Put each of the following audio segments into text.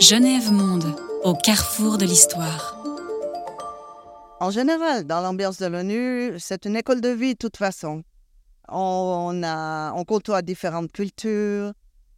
Genève Monde, au carrefour de l'histoire. En général, dans l'ambiance de l'ONU, c'est une école de vie de toute façon. On, a, on côtoie différentes cultures,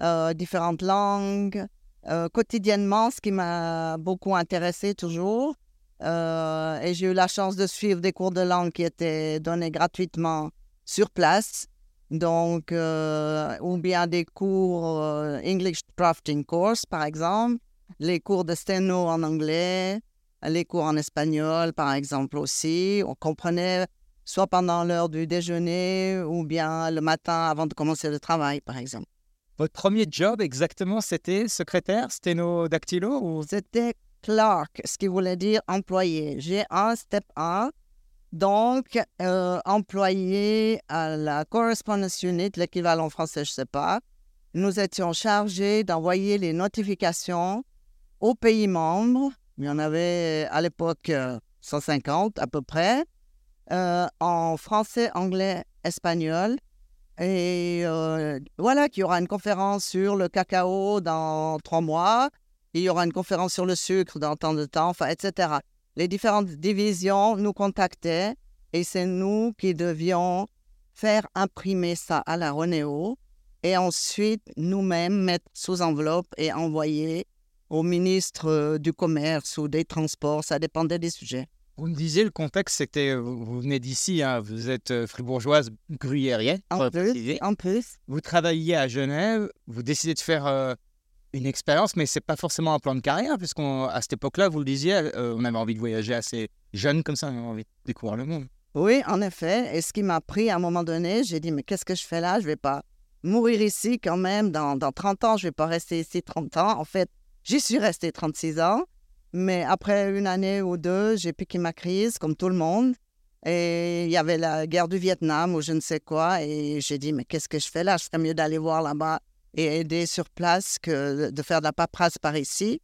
euh, différentes langues. Euh, quotidiennement, ce qui m'a beaucoup intéressé toujours, euh, et j'ai eu la chance de suivre des cours de langue qui étaient donnés gratuitement sur place. Donc, ou bien des cours English Drafting Course, par exemple, les cours de sténo en anglais, les cours en espagnol, par exemple, aussi. On comprenait soit pendant l'heure du déjeuner ou bien le matin avant de commencer le travail, par exemple. Votre premier job exactement, c'était secrétaire, sténo-dactylo ou... C'était clerk, ce qui voulait dire employé. J'ai un step 1, donc euh, employé à la correspondence unit, l'équivalent français, je ne sais pas. Nous étions chargés d'envoyer les notifications aux pays membres. Il y en avait à l'époque 150 euh, à peu près. Euh, en français, anglais, espagnol. Et euh, voilà qu'il y aura une conférence sur le cacao dans trois mois. Il y aura une conférence sur le sucre dans tant de temps, enfin, etc. Les différentes divisions nous contactaient et c'est nous qui devions faire imprimer ça à la Renéo et ensuite nous-mêmes mettre sous enveloppe et envoyer au ministre euh, du Commerce ou des Transports, ça dépendait des sujets. Vous me disiez, le contexte, c'était, vous venez d'ici, hein, vous êtes euh, fribourgeoise gruyérienne. En plus, en plus. Vous travailliez à Genève, vous décidez de faire euh, une expérience, mais c'est pas forcément un plan de carrière, puisqu'à cette époque-là, vous le disiez, on avait envie de voyager assez jeune comme ça, on avait envie de découvrir le monde. Oui, en effet. Et ce qui m'a pris à un moment donné, j'ai dit, mais qu'est-ce que je fais là? Je vais pas mourir ici quand même dans, dans 30 ans, je vais pas rester ici 30 ans. En fait, J'y suis restée 36 ans, mais après une année ou deux, j'ai piqué ma crise, comme tout le monde. Et il y avait la guerre du Vietnam ou je ne sais quoi. Et j'ai dit, mais qu'est-ce que je fais là? Je ferais mieux d'aller voir là-bas et aider sur place que de faire de la paperasse par ici.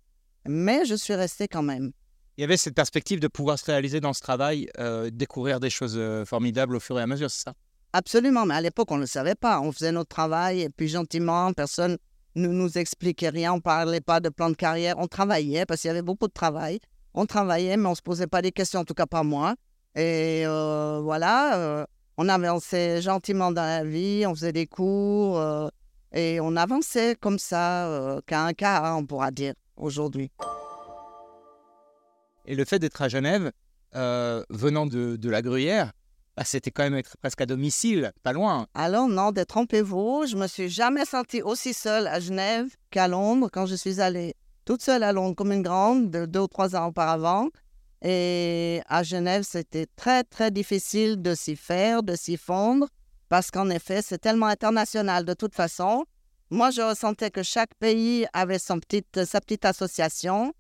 Mais je suis restée quand même. Il y avait cette perspective de pouvoir se réaliser dans ce travail, euh, découvrir des choses euh, formidables au fur et à mesure, c'est ça? Absolument, mais à l'époque, on ne le savait pas. On faisait notre travail et puis gentiment, personne ne nous expliquait rien, on ne parlait pas de plan de carrière, on travaillait parce qu'il y avait beaucoup de travail. On travaillait, mais on ne se posait pas des questions, en tout cas pas moi. Et euh, voilà, euh, on avançait gentiment dans la vie, on faisait des cours et on avançait comme ça, qu'à un cas, hein, on pourra dire aujourd'hui. Et le fait d'être à Genève, venant de, de la Gruyère, bah, c'était quand même être presque à domicile, pas loin. Alors non, détrompez-vous, je me suis jamais sentie aussi seule à Genève qu'à Londres quand je suis allée toute seule à Londres comme une grande, de deux ou trois ans auparavant. Et à Genève, c'était très, très difficile de s'y faire, de s'y fondre, parce qu'en effet, c'est tellement international de toute façon. Moi, je ressentais que chaque pays avait son petite, sa petite association,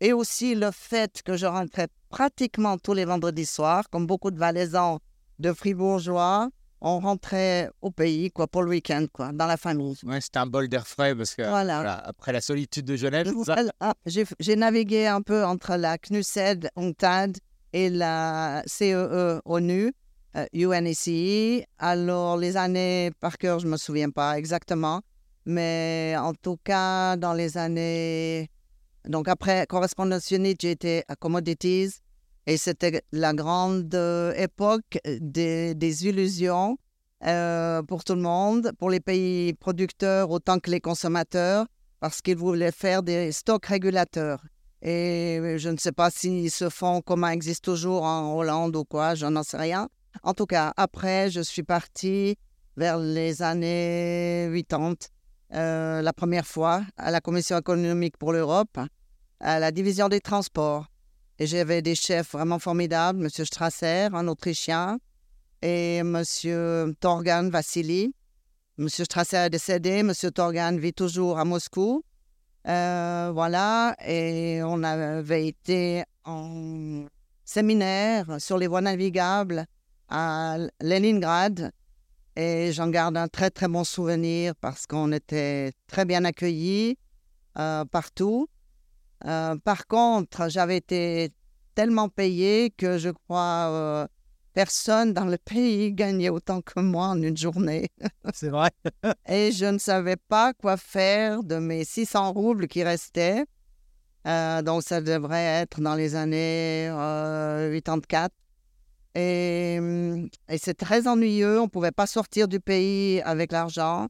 et aussi le fait que je rentrais pratiquement tous les vendredis soirs, comme beaucoup de Valaisans de fribourgeois, on rentrait au pays quoi pour le week-end quoi dans la famille. Ouais, c'était un bol d'air frais parce que voilà. après la solitude de Genève. Ah, j'ai navigué un peu entre la CNUSED UNCTAD et la CEE ONU euh, UNECI. Alors les années par cœur je me souviens pas exactement, mais en tout cas dans les années donc après correspondance unit j'ai été à Commodities et c'était la grande euh, époque des, des illusions euh, pour tout le monde, pour les pays producteurs autant que les consommateurs, parce qu'ils voulaient faire des stocks régulateurs. Et je ne sais pas s'ils se font, comment existe toujours en Hollande ou quoi, je n'en sais rien. En tout cas, après, je suis partie vers les années 80, euh, la première fois, à la Commission économique pour l'Europe, à la division des transports. Et j'avais des chefs vraiment formidables, M. Strasser, un Autrichien, et M. Torgan Vassili. M. Strasser est décédé, M. Torgan vit toujours à Moscou. Euh, voilà, et on avait été en séminaire sur les voies navigables à Leningrad. Et j'en garde un très très bon souvenir parce qu'on était très bien accueillis euh, partout. Euh, par contre, j'avais été tellement payé que je crois personne dans le pays gagnait autant que moi en une journée. C'est vrai. Et je ne savais pas quoi faire de mes 600 roubles qui restaient. Euh, donc, ça devrait être dans les années 84. Et, et c'est très ennuyeux. On ne pouvait pas sortir du pays avec l'argent.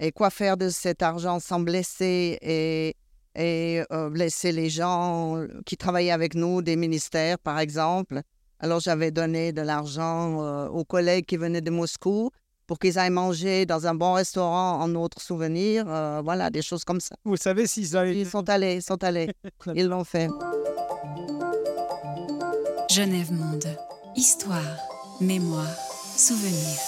Et quoi faire de cet argent sans blesser et, et euh, blesser les gens qui travaillaient avec nous, des ministères par exemple? Alors j'avais donné de l'argent euh, aux collègues qui venaient de Moscou pour qu'ils aillent manger dans un bon restaurant en notre souvenir. Euh, voilà, des choses comme ça. Vous savez s'ils allaient... Ils sont allés, ils sont allés. ils l'ont fait. Genève Monde. Histoire, mémoire, souvenir.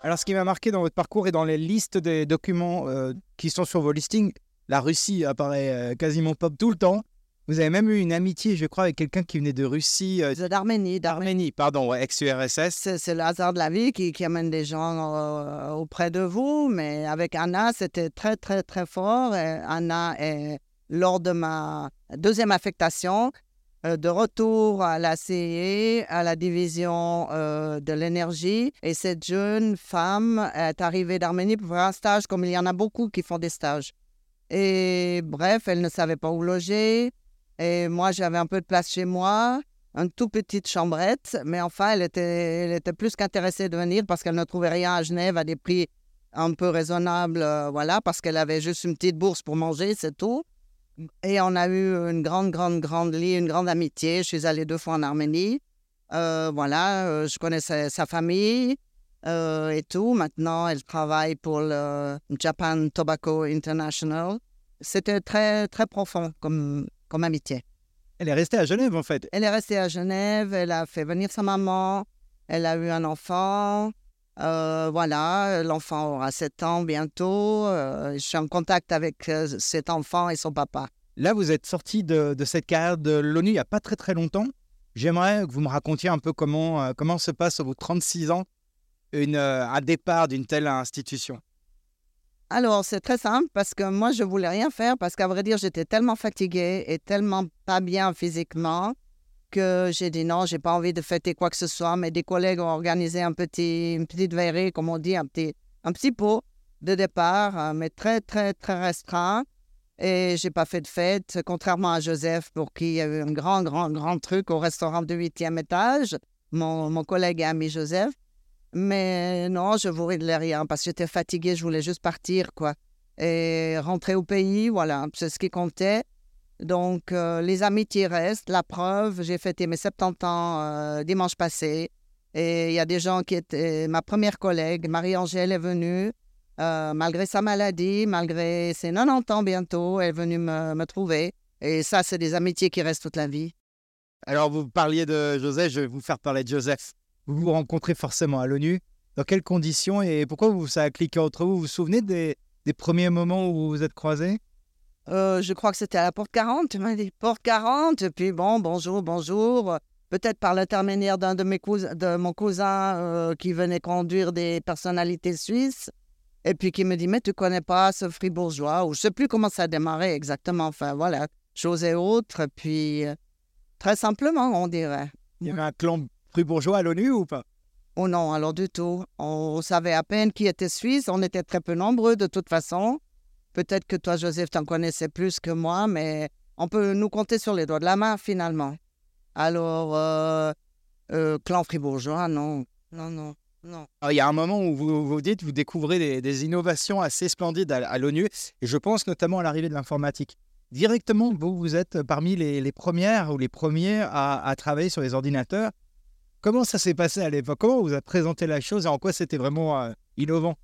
Alors, ce qui m'a marqué dans votre parcours et dans les listes des documents euh, qui sont sur vos listings, la Russie apparaît euh, quasiment pop tout le temps. Vous avez même eu une amitié, je crois, avec quelqu'un qui venait de Russie. euh, D'Arménie. D'Arménie, pardon, ouais, ex-URSS. C'est le hasard de la vie qui, qui amène des gens euh, auprès de vous. Mais avec Anna, c'était très, très, très fort. Et Anna est, lors de ma deuxième affectation, euh, de retour à la CIE, à la division euh, de l'énergie. Et cette jeune femme est arrivée d'Arménie pour faire un stage, comme il y en a beaucoup qui font des stages. Et bref, elle ne savait pas où loger. Et moi, j'avais un peu de place chez moi, une toute petite chambrette. Mais enfin, elle était, elle était plus qu'intéressée de venir parce qu'elle ne trouvait rien à Genève à des prix un peu raisonnables. euh, voilà, parce qu'elle avait juste une petite bourse pour manger, c'est tout. Et on a eu une grande, grande, grande lie, une grande amitié. Je suis allée deux fois en Arménie. Euh, voilà, euh, je connaissais sa famille euh, et tout. Maintenant, elle travaille pour le Japan Tobacco International. C'était très, très profond comme, comme amitié. Elle est restée à Genève, en fait. Elle est restée à Genève, elle a fait venir sa maman, elle a eu un enfant. Euh, voilà, l'enfant aura 7 ans bientôt. Euh, je suis en contact avec euh, cet enfant et son papa. Là, vous êtes sorti de, de cette carrière de l'ONU il n'y a pas très très longtemps. J'aimerais que vous me racontiez un peu comment, comment se passe à vos 36 ans une, un départ d'une telle institution. Alors, c'est très simple parce que moi, je voulais rien faire parce qu'à vrai dire, j'étais tellement fatiguée et tellement pas bien physiquement que j'ai dit non, j'ai pas envie de fêter quoi que ce soit. Mais des collègues ont organisé un petit, une petite verrée, comme on dit, un petit, un petit pot de départ, euh, mais très, très, très restreint. Et j'ai pas fait de fête, contrairement à Joseph, pour qui il y a eu un grand, grand, grand truc au restaurant du huitième étage, mon, mon collègue et ami Joseph. Mais non, je voulais rien parce que j'étais fatiguée, je voulais juste partir, quoi. Et rentrer au pays, voilà, c'est ce qui comptait. Donc, euh, les amitiés restent. La preuve, j'ai fêté mes 70 ans euh, dimanche passé. Et il y a des gens qui étaient... Ma première collègue, Marie-Angèle, est venue. euh, malgré sa maladie, malgré ses 90 ans bientôt, elle est venue me, me trouver. Et ça, c'est des amitiés qui restent toute la vie. Alors, vous parliez de Joseph, je vais vous faire parler de Joseph. Vous vous rencontrez forcément à l'ONU. Dans quelles conditions et pourquoi vous, ça a cliqué entre vous? Vous vous souvenez des, des premiers moments où vous vous êtes croisés? Euh, je crois que c'était à la porte 40. Tu m'as dit porte 40. Et puis bon, bonjour, bonjour. Peut-être par l'intermédiaire d'un de mes cousins, de mon cousin euh, qui venait conduire des personnalités suisses. Et puis qui me dit Mais tu connais pas ce fribourgeois Ou je sais plus comment ça a démarré exactement. Enfin voilà, chose et autre. Puis euh, très simplement, on dirait. Il y avait un clan fribourgeois à l'ONU ou pas? Oh non, alors du tout. On savait à peine qui était suisse. On était très peu nombreux de toute façon. Peut-être que toi, Joseph, t'en connaissais plus que moi, mais on peut nous compter sur les doigts de la main finalement. Alors, euh, euh, clan fribourgeois, non. Non, non, non. Alors, il y a un moment où vous vous dites, vous découvrez des, innovations assez splendides à, l'ONU, et je pense notamment à l'arrivée de l'informatique. Directement, vous, vous êtes parmi les, premières ou les premiers à, travailler sur les ordinateurs. Comment ça s'est passé à l'époque? Comment vous avez présenté la chose et en quoi c'était vraiment euh, innovant?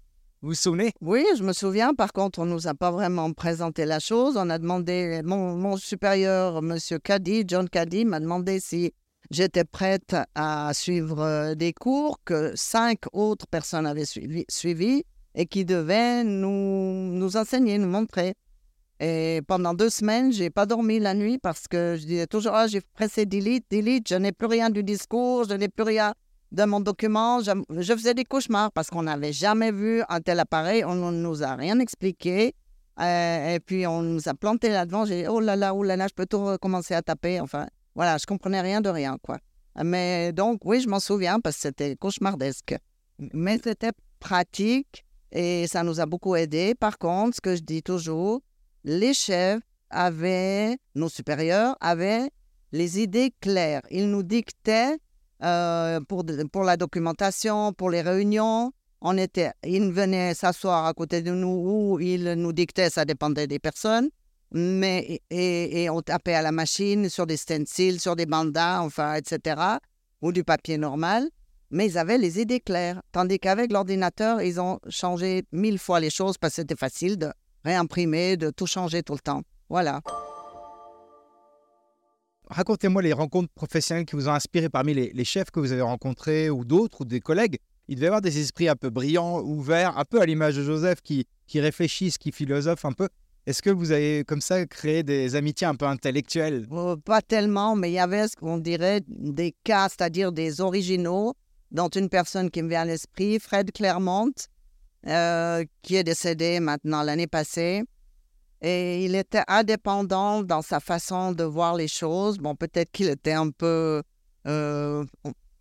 Vous vous souvenez? Oui, je me souviens. Par contre, on ne nous a pas vraiment présenté la chose. On a demandé, mon, supérieur, Monsieur Caddy, John Caddy, m'a demandé si j'étais prête à suivre euh, des cours que cinq autres personnes avaient suivi et qui devaient nous, nous enseigner, nous montrer. Et pendant deux semaines, j'ai pas dormi la nuit parce que je disais toujours, ah, j'ai pressé delete, delete, je n'ai plus rien du discours, je n'ai plus rien de mon document. Je, faisais des cauchemars parce qu'on n'avait jamais vu un tel appareil, on ne nous a rien expliqué. Euh, et puis on nous a planté là-devant. J'ai dit, oh là là, oh là là, je peux tout recommencer à taper. Enfin, voilà, je comprenais rien de rien, quoi. Mais donc, oui, je m'en souviens parce que c'était cauchemardesque. Mais c'était pratique et ça nous a beaucoup aidé. Par contre, ce que je dis toujours, les chefs avaient, nos supérieurs avaient les idées claires. Ils nous dictaient euh, pour, pour la documentation, pour les réunions. On était, ils venaient s'asseoir à côté de nous ou ils nous dictaient, ça dépendait des personnes. Mais, et, et on tapait à la machine sur des stencils, sur des bandas, enfin, etc. Ou du papier normal. Mais ils avaient les idées claires. Tandis qu'avec l'ordinateur, ils ont changé mille fois les choses parce que c'était facile de réimprimer, de tout changer tout le temps. Voilà. Racontez-moi les rencontres professionnelles qui vous ont inspiré parmi les, chefs que vous avez rencontrés ou d'autres ou des collègues. Il devait y avoir des esprits un peu brillants, ouverts, un peu à l'image de Joseph qui, réfléchissent, qui philosophent un peu. Est-ce que vous avez comme ça créé des amitiés un peu intellectuelles? Oh, Pas tellement, mais il y avait ce qu'on dirait des cas, c'est-à-dire des originaux, dont une personne qui me vient à l'esprit, Fred Clermont, euh, qui est décédé maintenant l'année passée. Et il était indépendant dans sa façon de voir les choses. Bon, peut-être qu'il était un peu, euh,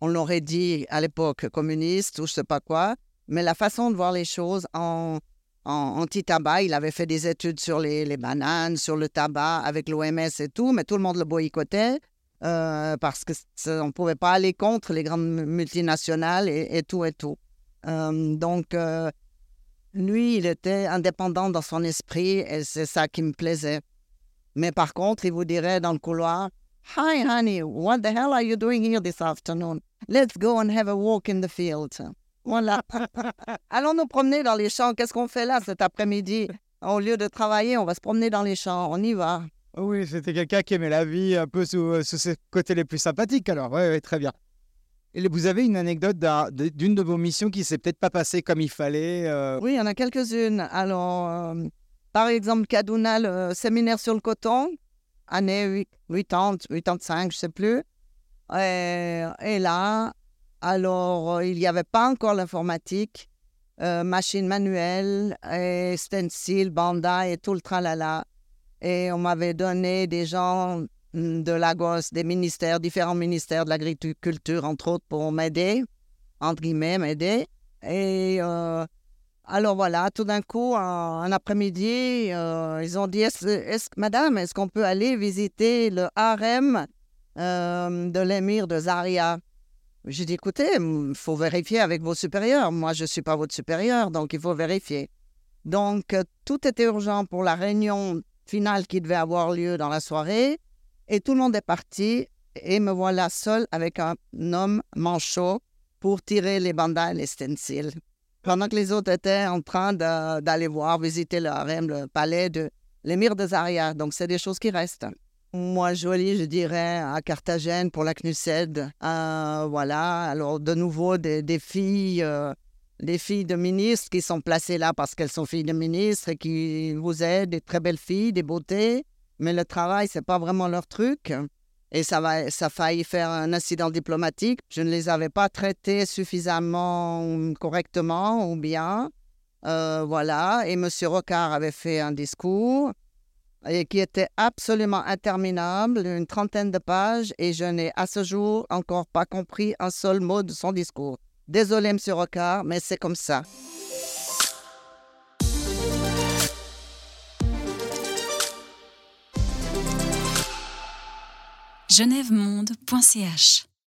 on, l'aurait dit à l'époque, communiste ou je sais pas quoi. Mais la façon de voir les choses en, en anti-tabac, il avait fait des études sur les, les bananes, sur le tabac avec l'OMS et tout, mais tout le monde le boycottait. Euh, parce qu'on ne pouvait pas aller contre les grandes multinationales et, tout et tout. Euh, donc, lui, il était indépendant dans son esprit et c'est ça qui me plaisait. Mais par contre, il vous dirait dans le couloir, Hi, honey, what the hell are you doing here this afternoon? Let's go and have a walk in the field. Voilà. Allons nous promener dans les champs. Qu'est-ce qu'on fait là cet après-midi? Au lieu de travailler, on va se promener dans les champs. On y va. Oui, c'était quelqu'un qui aimait la vie un peu sous, sous ses côtés les plus sympathiques. Alors, oui, ouais, très bien. Vous avez une anecdote d'une de vos missions qui s'est peut-être pas passée comme il fallait euh? Oui, il y en a quelques-unes. Alors, euh, par exemple, Kaduna, le séminaire sur le coton, année 80, 85, je sais plus. Et, là, alors, euh, il n'y avait pas encore l'informatique, machine manuelle, et stencil, banda et tout le tralala. Et on m'avait donné des gens de Lagos, des ministères, différents ministères de l'agriculture, entre autres, pour m'aider, entre guillemets, m'aider. Et euh, alors voilà, tout d'un coup, un, après-midi, euh, ils ont dit est-ce, Madame, est-ce qu'on peut aller visiter le harem euh, de l'émir de Zaria? J'ai dit écoutez, il faut vérifier avec vos supérieurs. Moi, je ne suis pas votre supérieur, donc il faut vérifier. Donc, tout était urgent pour la réunion finale qui devait avoir lieu dans la soirée. Et tout le monde est parti et me voilà seul avec un homme manchot pour tirer les bandages et les stencils. Pendant que les autres étaient en train d'aller voir, visiter le harem, le palais de l'émir de Zaria. Donc, c'est des choses qui restent. Moi, jolie, je dirais, à Carthagène pour la CNUSED. Euh, voilà, alors de nouveau, des, filles, euh, des filles de ministres qui sont placées là parce qu'elles sont filles de ministres et qui vous aident, des très belles filles, des beautés mais le travail, c'est pas vraiment leur truc. Et ça, va, ça a faire un incident diplomatique. Je ne les avais pas traités suffisamment correctement ou bien. Euh, voilà. Et M. Rocard avait fait un discours et qui était absolument interminable, une trentaine de pages, et je n'ai à ce jour encore pas compris un seul mot de son discours. Désolé, M. Rocard, mais c'est comme ça. genèvemonde.ch